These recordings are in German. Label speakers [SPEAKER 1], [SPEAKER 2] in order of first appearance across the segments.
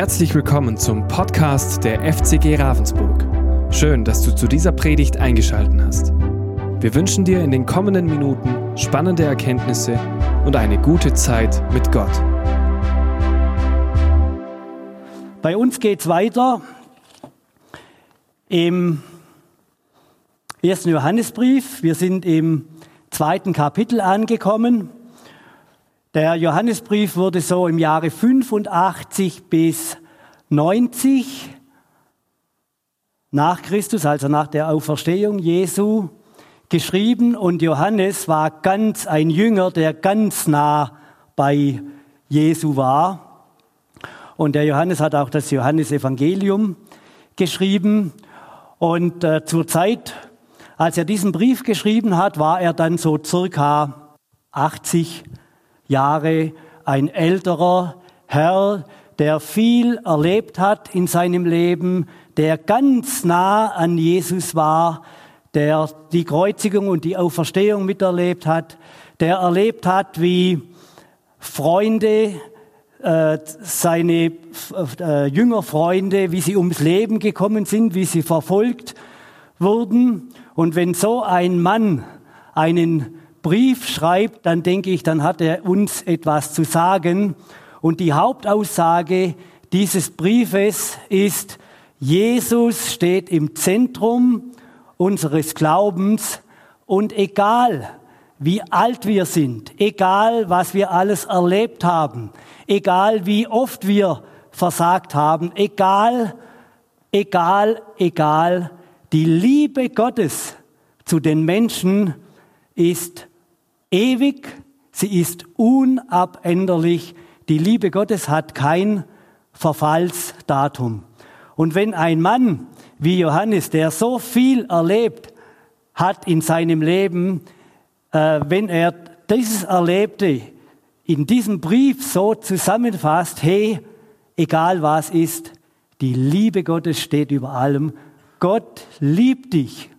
[SPEAKER 1] Herzlich willkommen zum Podcast der FCG Ravensburg. Schön, dass du zu dieser Predigt eingeschaltet hast. Wir wünschen dir in den kommenden Minuten spannende Erkenntnisse und eine gute Zeit mit Gott.
[SPEAKER 2] Bei uns geht es weiter im ersten Johannesbrief. Wir sind im zweiten Kapitel angekommen. Der Johannesbrief wurde so im Jahre 85 bis 90 nach Christus, also nach der Auferstehung Jesu, geschrieben und Johannes war ganz ein Jünger, der ganz nah bei Jesu war. Und der Johannes hat auch das Johannesevangelium geschrieben. Und äh, zur Zeit, als er diesen Brief geschrieben hat, war er dann so circa 80 Jahre ein älterer Herr, der viel erlebt hat in seinem Leben, der ganz nah an Jesus war, der die Kreuzigung und die Auferstehung miterlebt hat, der erlebt hat, wie Freunde, äh, seine äh, Jüngerfreunde, wie sie ums Leben gekommen sind, wie sie verfolgt wurden. Und wenn so ein Mann einen Brief schreibt, dann denke ich, dann hat er uns etwas zu sagen. Und die Hauptaussage dieses Briefes ist, Jesus steht im Zentrum unseres Glaubens und egal wie alt wir sind, egal was wir alles erlebt haben, egal wie oft wir versagt haben, egal, egal, egal, die Liebe Gottes zu den Menschen ist ewig, sie ist unabänderlich. Die Liebe Gottes hat kein Verfallsdatum. Und wenn ein Mann wie Johannes, der so viel erlebt hat in seinem Leben, äh, wenn er dieses Erlebte in diesem Brief so zusammenfasst, hey, egal was ist, die Liebe Gottes steht über allem. Gott liebt dich.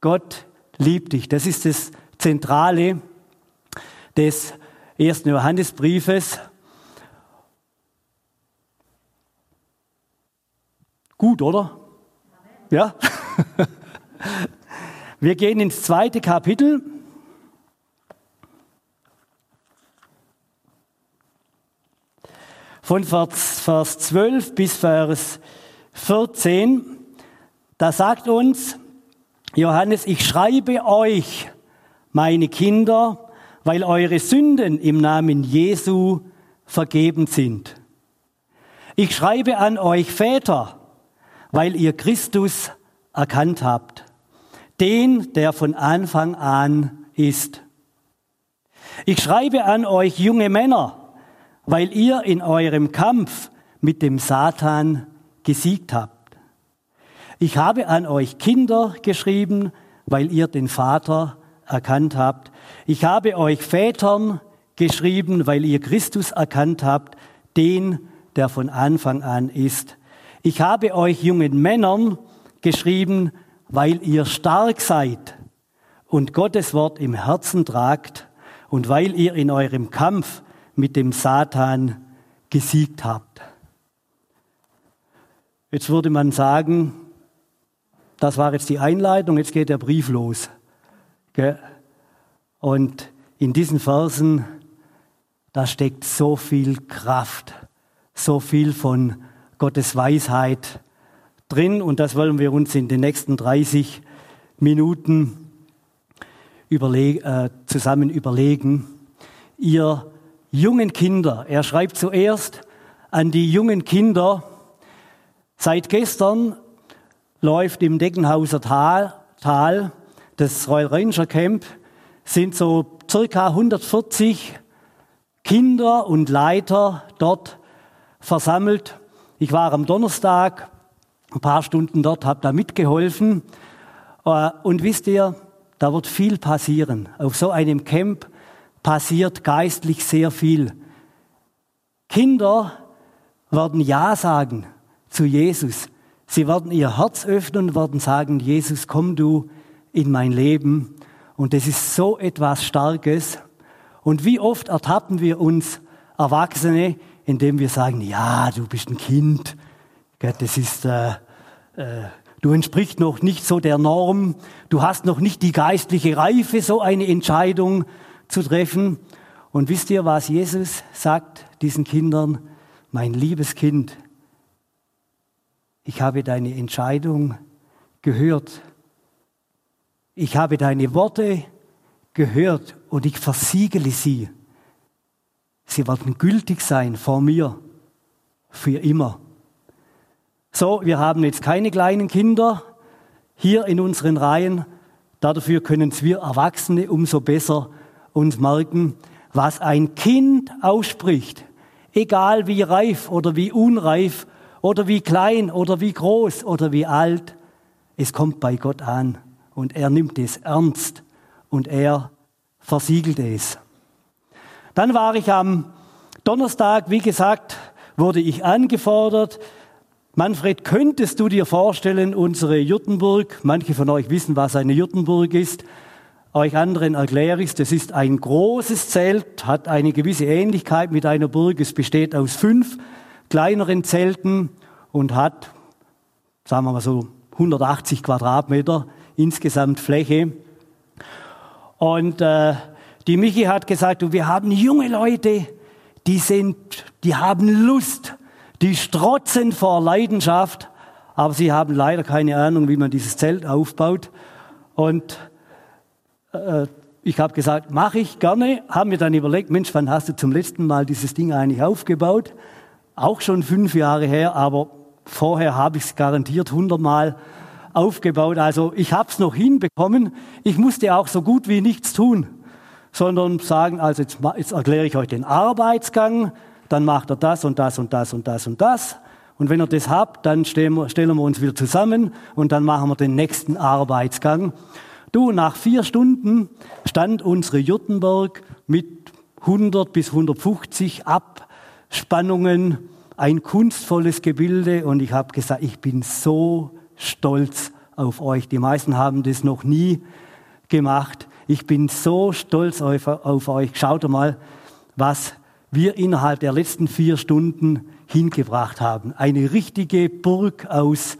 [SPEAKER 2] Gott liebt dich. Das ist das Zentrale des ersten Johannesbriefes. Gut, oder? Ja? Wir gehen ins zweite Kapitel. Von Vers, Vers 12 bis Vers 14. Da sagt uns, Johannes, ich schreibe euch, meine Kinder, weil eure Sünden im Namen Jesu vergeben sind. Ich schreibe an euch Väter, weil ihr Christus erkannt habt, den, der von Anfang an ist. Ich schreibe an euch junge Männer, weil ihr in eurem Kampf mit dem Satan gesiegt habt. Ich habe an euch Kinder geschrieben, weil ihr den Vater erkannt habt. Ich habe euch Vätern geschrieben, weil ihr Christus erkannt habt, den, der von Anfang an ist. Ich habe euch jungen Männern geschrieben, weil ihr stark seid und Gottes Wort im Herzen tragt und weil ihr in eurem Kampf mit dem Satan gesiegt habt. Jetzt würde man sagen, das war jetzt die Einleitung, jetzt geht der Brief los. Und in diesen Versen, da steckt so viel Kraft, so viel von Gottes Weisheit drin. Und das wollen wir uns in den nächsten 30 Minuten überleg äh, zusammen überlegen. Ihr jungen Kinder, er schreibt zuerst an die jungen Kinder, seit gestern läuft im Deckenhauser Tal, Tal das Royal Ranger Camp, sind so circa 140 Kinder und Leiter dort versammelt. Ich war am Donnerstag ein paar Stunden dort, habe da mitgeholfen. Äh, und wisst ihr, da wird viel passieren. Auf so einem Camp passiert geistlich sehr viel. Kinder werden Ja sagen zu Jesus. Sie werden ihr Herz öffnen und werden sagen, Jesus, komm du in mein Leben. Und das ist so etwas Starkes. Und wie oft ertappen wir uns Erwachsene, indem wir sagen, ja, du bist ein Kind, das ist, äh, äh, du entsprichst noch nicht so der Norm, du hast noch nicht die geistliche Reife, so eine Entscheidung zu treffen. Und wisst ihr, was Jesus sagt diesen Kindern? Mein liebes Kind, ich habe deine Entscheidung gehört. Ich habe deine Worte gehört und ich versiegele sie. Sie werden gültig sein vor mir für immer. So, wir haben jetzt keine kleinen Kinder hier in unseren Reihen. Dafür können wir Erwachsene umso besser uns merken, was ein Kind ausspricht, egal wie reif oder wie unreif oder wie klein oder wie groß oder wie alt, es kommt bei Gott an und er nimmt es ernst und er versiegelt es. Dann war ich am Donnerstag, wie gesagt, wurde ich angefordert. Manfred, könntest du dir vorstellen, unsere Juttenburg, manche von euch wissen, was eine Juttenburg ist, euch anderen erkläre ich es, das ist ein großes Zelt, hat eine gewisse Ähnlichkeit mit einer Burg. Es besteht aus fünf kleineren Zelten und hat, sagen wir mal so, 180 Quadratmeter insgesamt Fläche. Und äh, die Michi hat gesagt, wir haben junge Leute, die sind, die haben Lust, die strotzen vor Leidenschaft, aber sie haben leider keine Ahnung, wie man dieses Zelt aufbaut. Und äh, ich habe gesagt, mache ich gerne. Haben wir dann überlegt, Mensch, wann hast du zum letzten Mal dieses Ding eigentlich aufgebaut? Auch schon fünf Jahre her, aber vorher habe ich es garantiert hundertmal aufgebaut. Also ich habe es noch hinbekommen. Ich musste auch so gut wie nichts tun, sondern sagen, also jetzt, jetzt erkläre ich euch den Arbeitsgang, dann macht er das und das und das und das und das. Und wenn ihr das habt, dann stellen wir, stellen wir uns wieder zusammen und dann machen wir den nächsten Arbeitsgang. Du, nach vier Stunden stand unsere Juttenberg mit 100 bis 150 Abspannungen, ein kunstvolles Gebilde und ich habe gesagt, ich bin so stolz auf euch. Die meisten haben das noch nie gemacht. Ich bin so stolz auf, auf euch. Schaut mal, was wir innerhalb der letzten vier Stunden hingebracht haben. Eine richtige Burg aus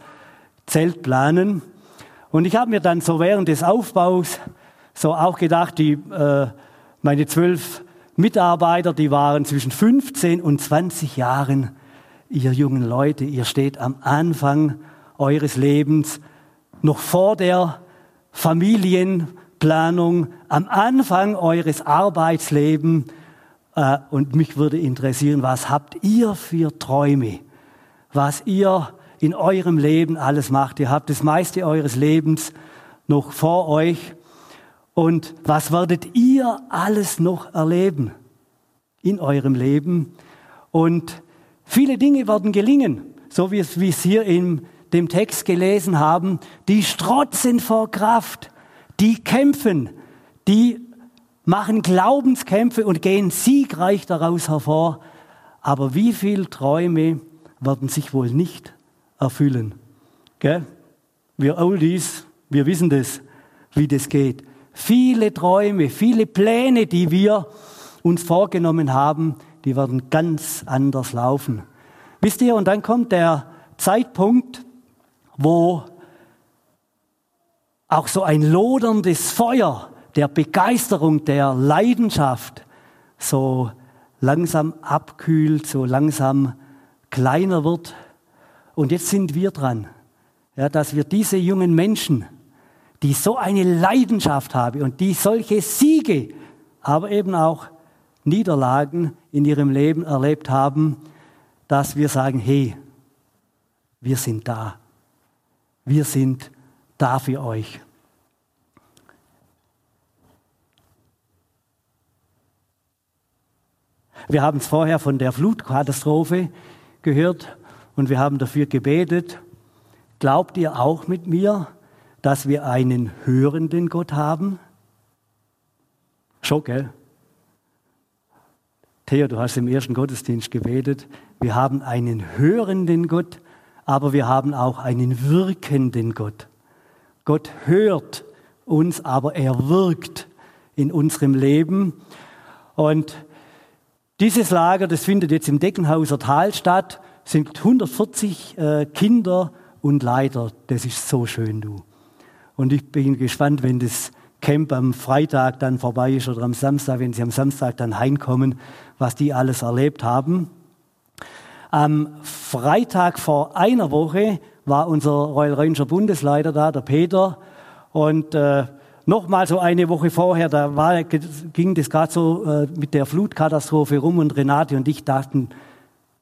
[SPEAKER 2] Zeltplanen. Und ich habe mir dann so während des Aufbaus so auch gedacht, die, äh, meine zwölf Mitarbeiter, die waren zwischen 15 und 20 Jahren, ihr jungen Leute, ihr steht am Anfang eures Lebens, noch vor der Familienplanung, am Anfang eures Arbeitslebens. Äh, und mich würde interessieren, was habt ihr für Träume? Was ihr in eurem Leben alles macht. Ihr habt das meiste eures Lebens noch vor euch. Und was werdet ihr alles noch erleben in eurem Leben? Und viele Dinge werden gelingen, so wie es, wie es hier in dem Text gelesen haben. Die strotzen vor Kraft, die kämpfen, die machen Glaubenskämpfe und gehen siegreich daraus hervor. Aber wie viele Träume werden sich wohl nicht erfüllen. Gell? Wir Oldies, wir wissen das, wie das geht. Viele Träume, viele Pläne, die wir uns vorgenommen haben, die werden ganz anders laufen. Wisst ihr, und dann kommt der Zeitpunkt, wo auch so ein loderndes Feuer der Begeisterung, der Leidenschaft so langsam abkühlt, so langsam kleiner wird und jetzt sind wir dran, ja, dass wir diese jungen Menschen, die so eine Leidenschaft haben und die solche Siege, aber eben auch Niederlagen in ihrem Leben erlebt haben, dass wir sagen, hey, wir sind da. Wir sind da für euch. Wir haben es vorher von der Flutkatastrophe gehört und wir haben dafür gebetet. Glaubt ihr auch mit mir, dass wir einen hörenden Gott haben? Schon, gell? Theo, du hast im ersten Gottesdienst gebetet. Wir haben einen hörenden Gott, aber wir haben auch einen wirkenden Gott. Gott hört uns, aber er wirkt in unserem Leben. Und Dieses Lager, das findet jetzt im Deckenhauser Tal statt, sind 140 äh, Kinder und Leiter. Das ist so schön, du. Und ich bin gespannt, wenn das Camp am Freitag dann vorbei ist oder am Samstag, wenn sie am Samstag dann heimkommen, was die alles erlebt haben. Am Freitag vor einer Woche war unser Royal Ranger Bundesleiter da, der Peter. Und äh, nochmal so eine Woche vorher, da war, ging das gerade so äh, mit der Flutkatastrophe rum und Renate und ich dachten,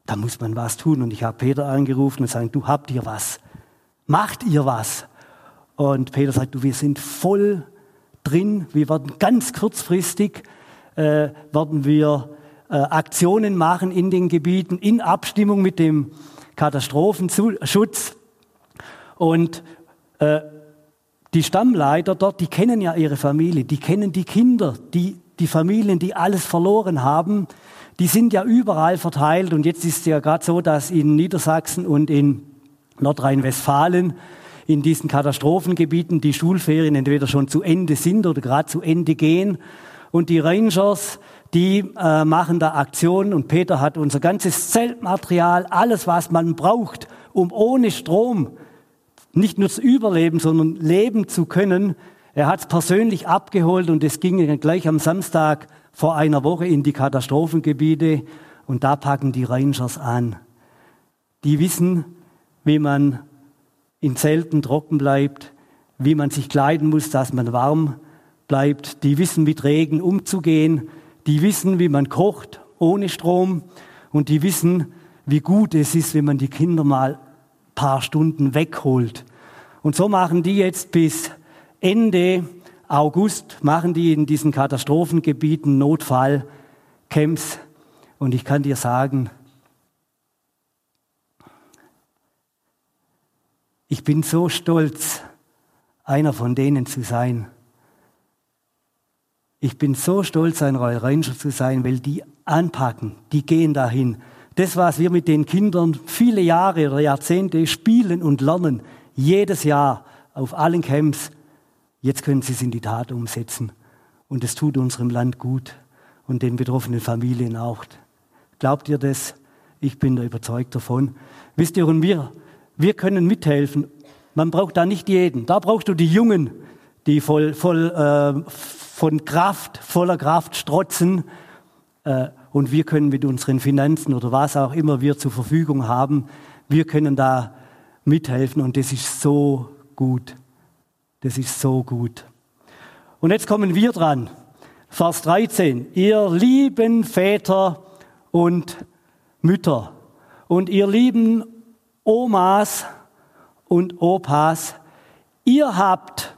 [SPEAKER 2] da muss man was tun. Und ich habe Peter angerufen und gesagt, du habt ihr was? Macht ihr was? Und Peter sagt, du, wir sind voll drin. Wir werden ganz kurzfristig, äh, werden wir äh, Aktionen machen in den Gebieten in Abstimmung mit dem Katastrophenschutz. Und äh, die Stammleiter dort, die kennen ja ihre Familie, die kennen die Kinder, die, die Familien, die alles verloren haben, die sind ja überall verteilt. Und jetzt ist es ja gerade so, dass in Niedersachsen und in Nordrhein-Westfalen in diesen Katastrophengebieten die Schulferien entweder schon zu Ende sind oder gerade zu Ende gehen. Und die Rangers, die äh, machen da Aktionen und Peter hat unser ganzes Zeltmaterial, alles was man braucht, um ohne Strom nicht nur zu überleben, sondern leben zu können. Er hat es persönlich abgeholt und es ging gleich am Samstag vor einer Woche in die Katastrophengebiete und da packen die Rangers an. Die wissen, wie man in Zelten trocken bleibt, wie man sich kleiden muss, dass man warm bleibt. Die wissen, mit Regen umzugehen. Die wissen, wie man kocht ohne Strom. Und die wissen, wie gut es ist, wenn man die Kinder mal paar Stunden wegholt. Und so machen die jetzt bis Ende August, machen die in diesen Katastrophengebieten Notfallcamps. Und ich kann dir sagen, Ich bin so stolz, einer von denen zu sein. Ich bin so stolz, ein Royal Ranger zu sein, weil die anpacken, die gehen dahin. Das, was wir mit den Kindern viele Jahre oder Jahrzehnte spielen und lernen, jedes Jahr auf allen Camps, jetzt können sie es in die Tat umsetzen. Und es tut unserem Land gut und den betroffenen Familien auch. Glaubt ihr das? Ich bin da überzeugt davon. Wisst ihr, und wir, wir können mithelfen. Man braucht da nicht jeden. Da brauchst du die Jungen, die voll, voll äh, von Kraft, voller Kraft strotzen. Äh, und wir können mit unseren Finanzen oder was auch immer wir zur Verfügung haben, wir können da mithelfen. Und das ist so gut. Das ist so gut. Und jetzt kommen wir dran. Vers 13. Ihr lieben Väter und Mütter und ihr lieben Omas und Opas, ihr habt,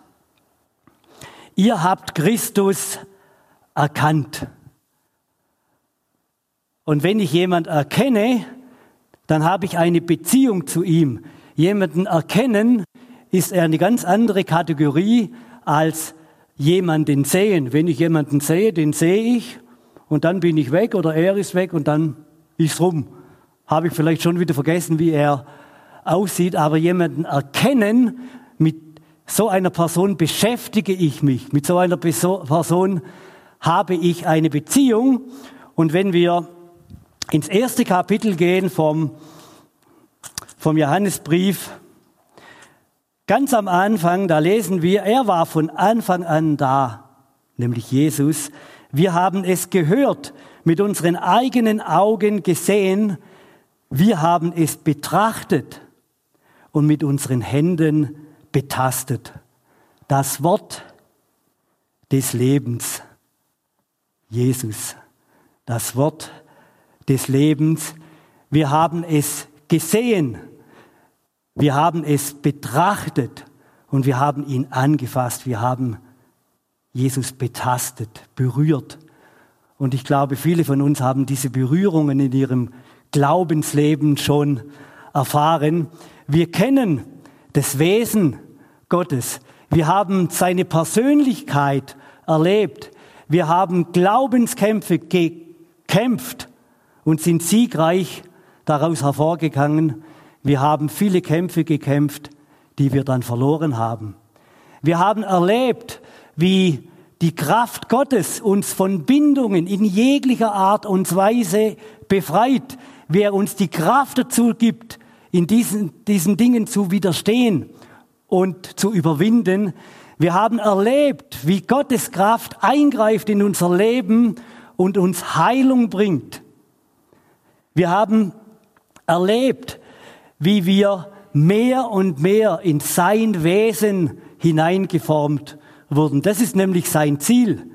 [SPEAKER 2] ihr habt Christus erkannt. Und wenn ich jemand erkenne, dann habe ich eine Beziehung zu ihm. Jemanden erkennen ist eine ganz andere Kategorie als jemanden sehen. Wenn ich jemanden sehe, den sehe ich und dann bin ich weg oder er ist weg und dann ist rum. Habe ich vielleicht schon wieder vergessen, wie er aussieht, aber jemanden erkennen, mit so einer Person beschäftige ich mich, mit so einer Person habe ich eine Beziehung. Und wenn wir ins erste Kapitel gehen vom, vom Johannesbrief, ganz am Anfang, da lesen wir, er war von Anfang an da, nämlich Jesus. Wir haben es gehört, mit unseren eigenen Augen gesehen, wir haben es betrachtet und mit unseren Händen betastet. Das Wort des Lebens, Jesus. Das Wort des Lebens. Wir haben es gesehen, wir haben es betrachtet und wir haben ihn angefasst. Wir haben Jesus betastet, berührt. Und ich glaube, viele von uns haben diese Berührungen in ihrem Glaubensleben schon erfahren. Wir kennen das Wesen Gottes. Wir haben seine Persönlichkeit erlebt. Wir haben Glaubenskämpfe gekämpft und sind siegreich daraus hervorgegangen. Wir haben viele Kämpfe gekämpft, die wir dann verloren haben. Wir haben erlebt, wie die Kraft Gottes uns von Bindungen in jeglicher Art und Weise befreit, wer uns die Kraft dazu gibt, in diesen, diesen Dingen zu widerstehen und zu überwinden. Wir haben erlebt, wie Gottes Kraft eingreift in unser Leben und uns Heilung bringt. Wir haben erlebt, wie wir mehr und mehr in sein Wesen hineingeformt wurden. Das ist nämlich sein Ziel.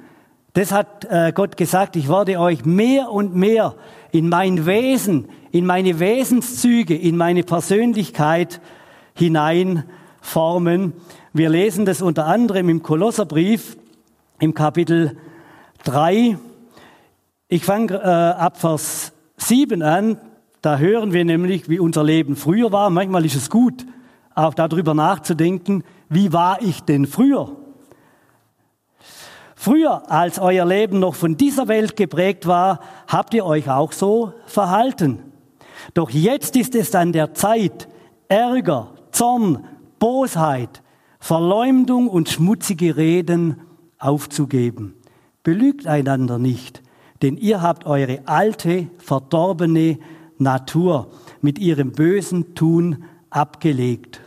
[SPEAKER 2] Das hat äh, Gott gesagt, ich werde euch mehr und mehr in mein Wesen, in meine Wesenszüge, in meine Persönlichkeit hineinformen. Wir lesen das unter anderem im Kolosserbrief im Kapitel 3. Ich fange äh, ab Vers 7 an. Da hören wir nämlich, wie unser Leben früher war. Manchmal ist es gut, auch darüber nachzudenken, wie war ich denn früher? Früher, als euer Leben noch von dieser Welt geprägt war, habt ihr euch auch so verhalten. Doch jetzt ist es an der Zeit, Ärger, Zorn, Bosheit, Verleumdung und schmutzige Reden aufzugeben. Belügt einander nicht, denn ihr habt eure alte, verdorbene Natur mit ihrem bösen Tun abgelegt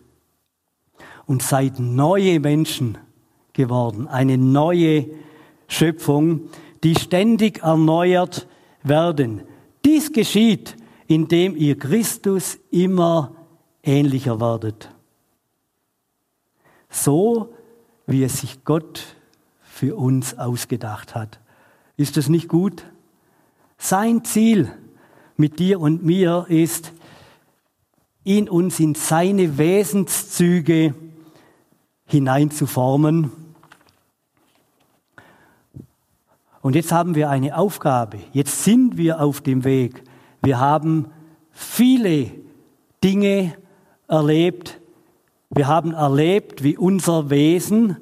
[SPEAKER 2] und seid neue Menschen geworden, eine neue Schöpfung, die ständig erneuert werden. Dies geschieht, indem ihr Christus immer ähnlicher werdet. So, wie es sich Gott für uns ausgedacht hat. Ist das nicht gut? Sein Ziel mit dir und mir ist, ihn uns in seine Wesenszüge hineinzuformen. Und jetzt haben wir eine Aufgabe. Jetzt sind wir auf dem Weg. Wir haben viele Dinge erlebt. Wir haben erlebt, wie unser Wesen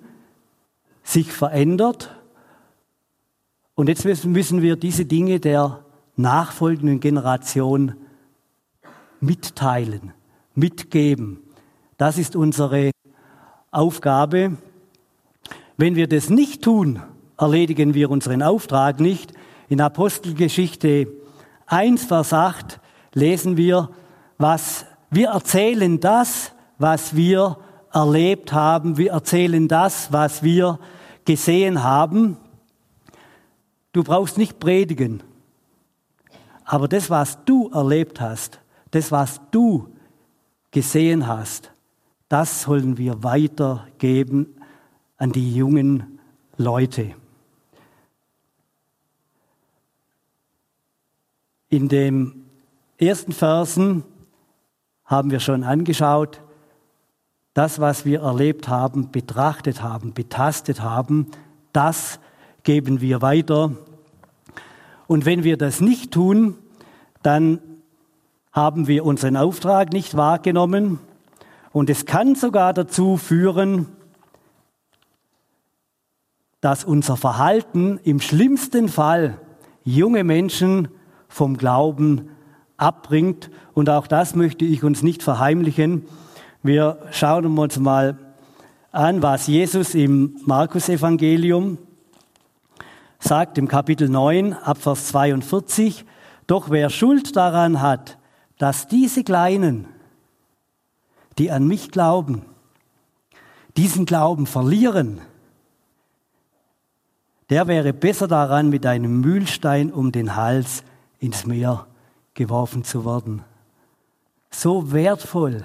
[SPEAKER 2] sich verändert. Und jetzt müssen wir diese Dinge der nachfolgenden Generation mitteilen, mitgeben. Das ist unsere Aufgabe. Wenn wir das nicht tun, erledigen wir unseren Auftrag nicht. In Apostelgeschichte 1, Vers 8 lesen wir, was wir erzählen das, was wir erlebt haben. Wir erzählen das, was wir gesehen haben. Du brauchst nicht predigen. Aber das, was du erlebt hast, das, was du gesehen hast, das sollen wir weitergeben an die jungen Leute. In den ersten Versen haben wir schon angeschaut, das, was wir erlebt haben, betrachtet haben, betastet haben, das geben wir weiter und wenn wir das nicht tun, dann haben wir unseren Auftrag nicht wahrgenommen. Und es kann sogar dazu führen, dass unser Verhalten im schlimmsten Fall junge Menschen vom Glauben abbringt. Und auch das möchte ich uns nicht verheimlichen. Wir schauen uns mal an, was Jesus im Markus-Evangelium sagt im Kapitel 9 Abvers 42, doch wer Schuld daran hat, dass diese Kleinen, die an mich glauben, diesen Glauben verlieren, der wäre besser daran, mit einem Mühlstein um den Hals ins Meer geworfen zu werden. So wertvoll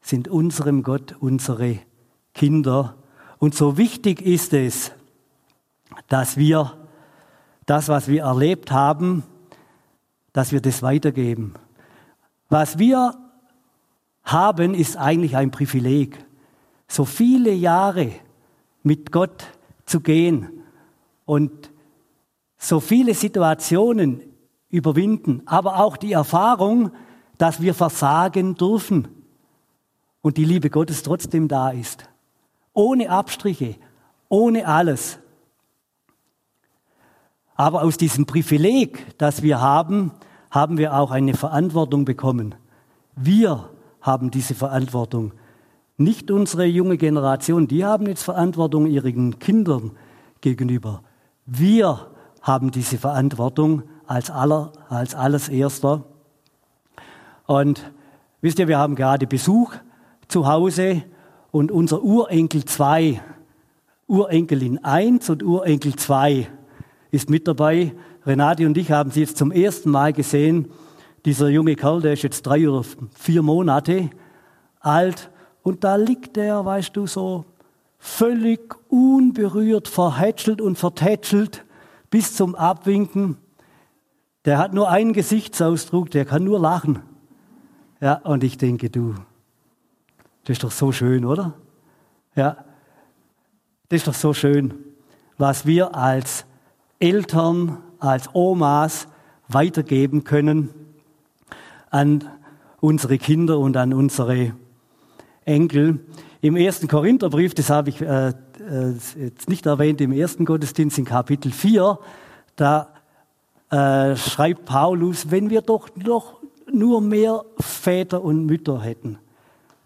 [SPEAKER 2] sind unserem Gott unsere Kinder und so wichtig ist es, dass wir das, was wir erlebt haben, dass wir das weitergeben. Was wir haben, ist eigentlich ein Privileg. So viele Jahre mit Gott zu gehen und so viele Situationen überwinden, aber auch die Erfahrung, dass wir versagen dürfen und die Liebe Gottes trotzdem da ist. Ohne Abstriche, ohne alles. Aber aus diesem Privileg, das wir haben, haben wir auch eine Verantwortung bekommen. Wir haben diese Verantwortung. Nicht unsere junge Generation, die haben jetzt Verantwortung ihren Kindern gegenüber. Wir haben diese Verantwortung als, aller, als alles Erster. Und wisst ihr, wir haben gerade Besuch zu Hause und unser Urenkel 2, Urenkelin 1 und Urenkel 2 ist mit dabei. Renate und ich haben sie jetzt zum ersten Mal gesehen. Dieser junge Kerl, der ist jetzt drei oder vier Monate alt und da liegt er, weißt du, so völlig unberührt, verhätschelt und vertätschelt bis zum Abwinken. Der hat nur einen Gesichtsausdruck, der kann nur lachen. Ja, und ich denke, du, das ist doch so schön, oder? Ja, das ist doch so schön, was wir als Eltern, als Omas weitergeben können an unsere Kinder und an unsere Enkel. Im ersten Korintherbrief, das habe ich äh, äh, jetzt nicht erwähnt, im ersten Gottesdienst in Kapitel 4, da äh, schreibt Paulus, wenn wir doch noch nur mehr Väter und Mütter hätten.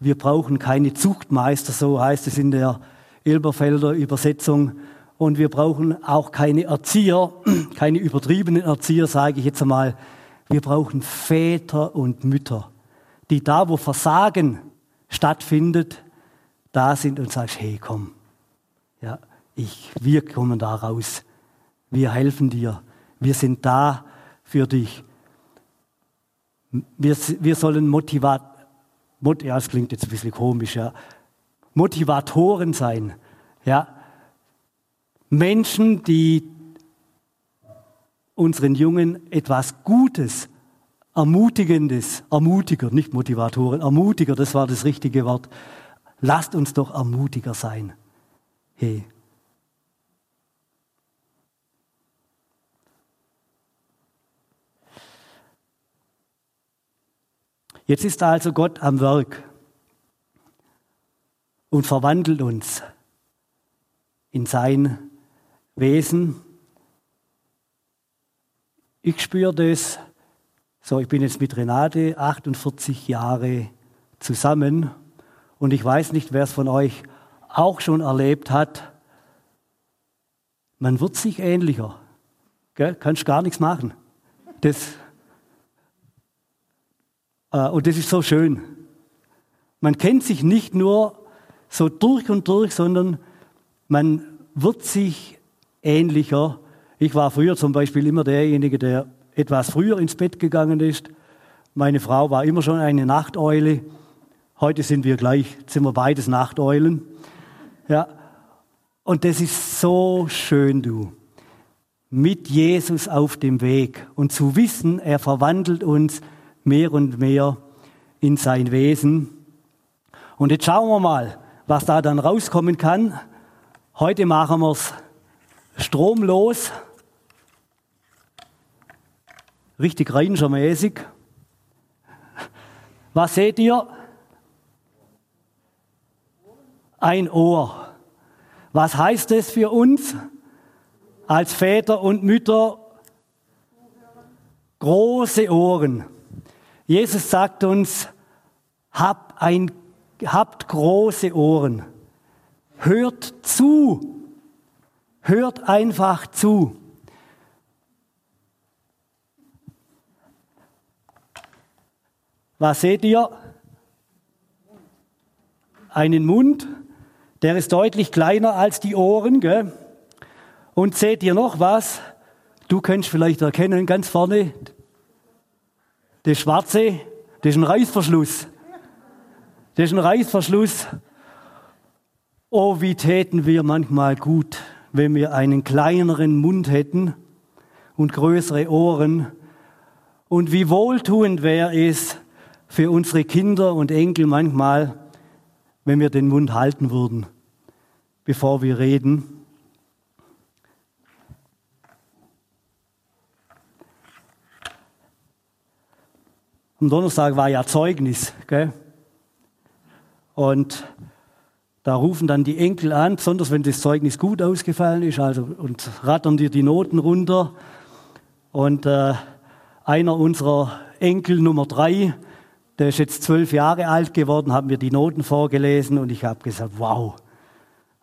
[SPEAKER 2] Wir brauchen keine Zuchtmeister, so heißt es in der Elberfelder Übersetzung. Und wir brauchen auch keine Erzieher, keine übertriebenen Erzieher, sage ich jetzt einmal. Wir brauchen Väter und Mütter, die da, wo Versagen stattfindet, da sind und sagst, hey, komm, ja, ich, wir kommen da raus. Wir helfen dir. Wir sind da für dich. Wir, wir sollen Motivat, Mot, ja, es klingt jetzt ein bisschen komisch, ja. Motivatoren sein, ja. Menschen, die unseren Jungen etwas Gutes, Ermutigendes, Ermutiger, nicht Motivatoren, Ermutiger, das war das richtige Wort. Lasst uns doch Ermutiger sein. Hey. Jetzt ist also Gott am Werk und verwandelt uns in sein Wesen. Ich spüre das, so ich bin jetzt mit Renate 48 Jahre zusammen und ich weiß nicht, wer es von euch auch schon erlebt hat. Man wird sich ähnlicher. Gell? Kannst gar nichts machen. Das, und das ist so schön. Man kennt sich nicht nur so durch und durch, sondern man wird sich ähnlicher. Ich war früher zum Beispiel immer derjenige, der etwas früher ins Bett gegangen ist. Meine Frau war immer schon eine Nachteule. Heute sind wir gleich, sind wir beides Nachteulen. Ja. Und das ist so schön, du. Mit Jesus auf dem Weg und zu wissen, er verwandelt uns mehr und mehr in sein Wesen. Und jetzt schauen wir mal, was da dann rauskommen kann. Heute machen wir es stromlos, richtig rangermäßig. Was seht ihr? Ein Ohr. Was heißt es für uns als Väter und Mütter? Große Ohren. Jesus sagt uns, hab ein, habt große Ohren. Hört zu. Hört einfach zu. Was seht ihr? Einen Mund, der ist deutlich kleiner als die Ohren. Gell? Und seht ihr noch was? Du könntest vielleicht erkennen, ganz vorne, das Schwarze, das ist ein Reißverschluss. Das ist ein Reißverschluss. Oh, wie täten wir manchmal gut, wenn wir einen kleineren Mund hätten und größere Ohren. Und wie wohltuend wäre es für unsere Kinder und Enkel manchmal, wenn wir den Mund halten würden, bevor wir reden. Am Donnerstag war ja Zeugnis, gell? Und da rufen dann die Enkel an, besonders wenn das Zeugnis gut ausgefallen ist, also und rattern dir die Noten runter. Und äh, einer unserer Enkel Nummer drei, der ist jetzt zwölf Jahre alt geworden, hat mir die Noten vorgelesen und ich habe gesagt, wow,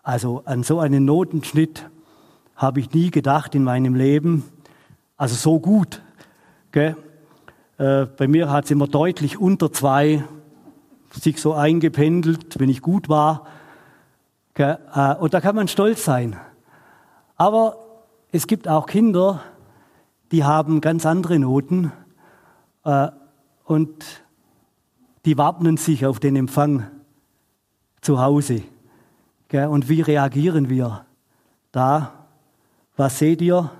[SPEAKER 2] also an so einen Notenschnitt habe ich nie gedacht in meinem Leben. Also so gut. Gell? Äh, bei mir hat es immer deutlich unter zwei sich so eingependelt, wenn ich gut war. Äh, und da kann man stolz sein. Aber es gibt auch Kinder, die haben ganz andere Noten äh, und die wappnen sich auf den Empfang zu Hause. Und wie reagieren wir da? Was seht ihr?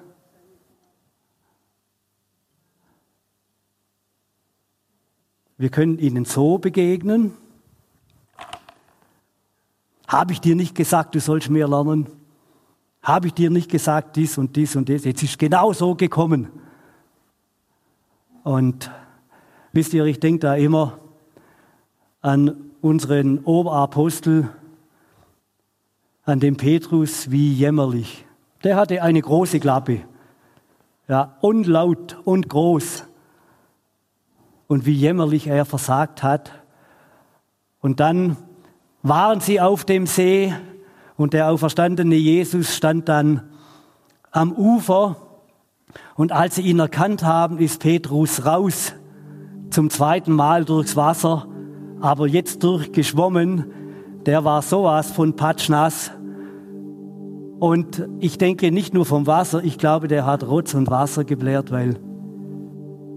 [SPEAKER 2] Wir können ihnen so begegnen. Habe ich dir nicht gesagt, du sollst mehr lernen? Habe ich dir nicht gesagt, dies und dies und dies? Jetzt ist genau so gekommen. Und wisst ihr, ich denke da immer an unseren Oberapostel, an den Petrus, wie jämmerlich. Der hatte eine große Klappe. Ja, und laut und groß. Und wie jämmerlich er versagt hat. Und dann waren sie auf dem See und der auferstandene Jesus stand dann am Ufer. Und als sie ihn erkannt haben, ist Petrus raus zum zweiten Mal durchs Wasser, aber jetzt durchgeschwommen. Der war sowas von patschnass. Und ich denke nicht nur vom Wasser, ich glaube, der hat Rotz und Wasser geblärt, weil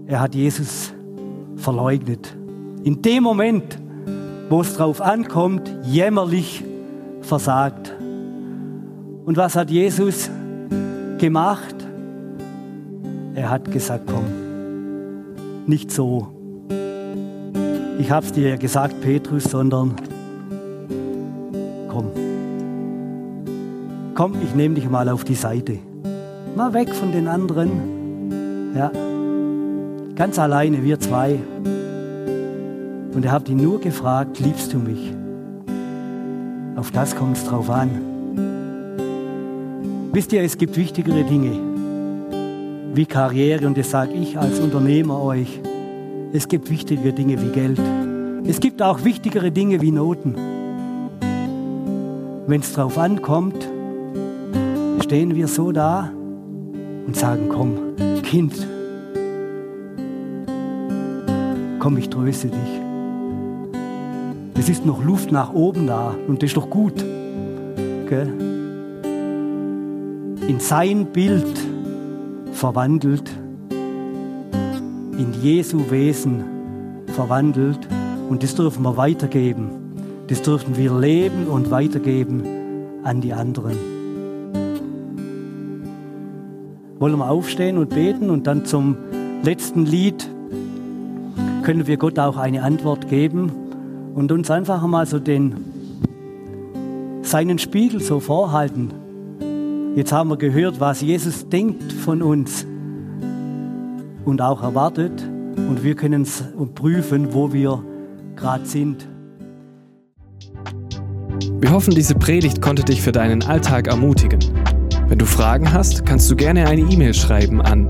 [SPEAKER 2] er hat Jesus verleugnet. In dem Moment, wo es drauf ankommt, jämmerlich versagt. Und was hat Jesus gemacht? Er hat gesagt, komm, nicht so. Ich habe es dir ja gesagt, Petrus, sondern komm. Komm, ich nehme dich mal auf die Seite. Mal weg von den anderen. Ja. Ganz alleine, wir zwei. Und er hat ihn nur gefragt, liebst du mich? Auf das kommt es drauf an. Wisst ihr, es gibt wichtigere Dinge wie Karriere und das sage ich als Unternehmer euch. Es gibt wichtigere Dinge wie Geld. Es gibt auch wichtigere Dinge wie Noten. Wenn es drauf ankommt, stehen wir so da und sagen, komm, Kind, komm, ich tröste dich. Es ist noch Luft nach oben da und das ist doch gut. Gell? In sein Bild verwandelt, in Jesu Wesen verwandelt und das dürfen wir weitergeben. Das dürfen wir leben und weitergeben an die anderen. Wollen wir aufstehen und beten und dann zum letzten Lied können wir Gott auch eine Antwort geben und uns einfach mal so den, seinen Spiegel so vorhalten. Jetzt haben wir gehört, was Jesus denkt von uns und auch erwartet. Und wir können es prüfen, wo wir gerade sind.
[SPEAKER 1] Wir hoffen, diese Predigt konnte dich für deinen Alltag ermutigen. Wenn du Fragen hast, kannst du gerne eine E-Mail schreiben an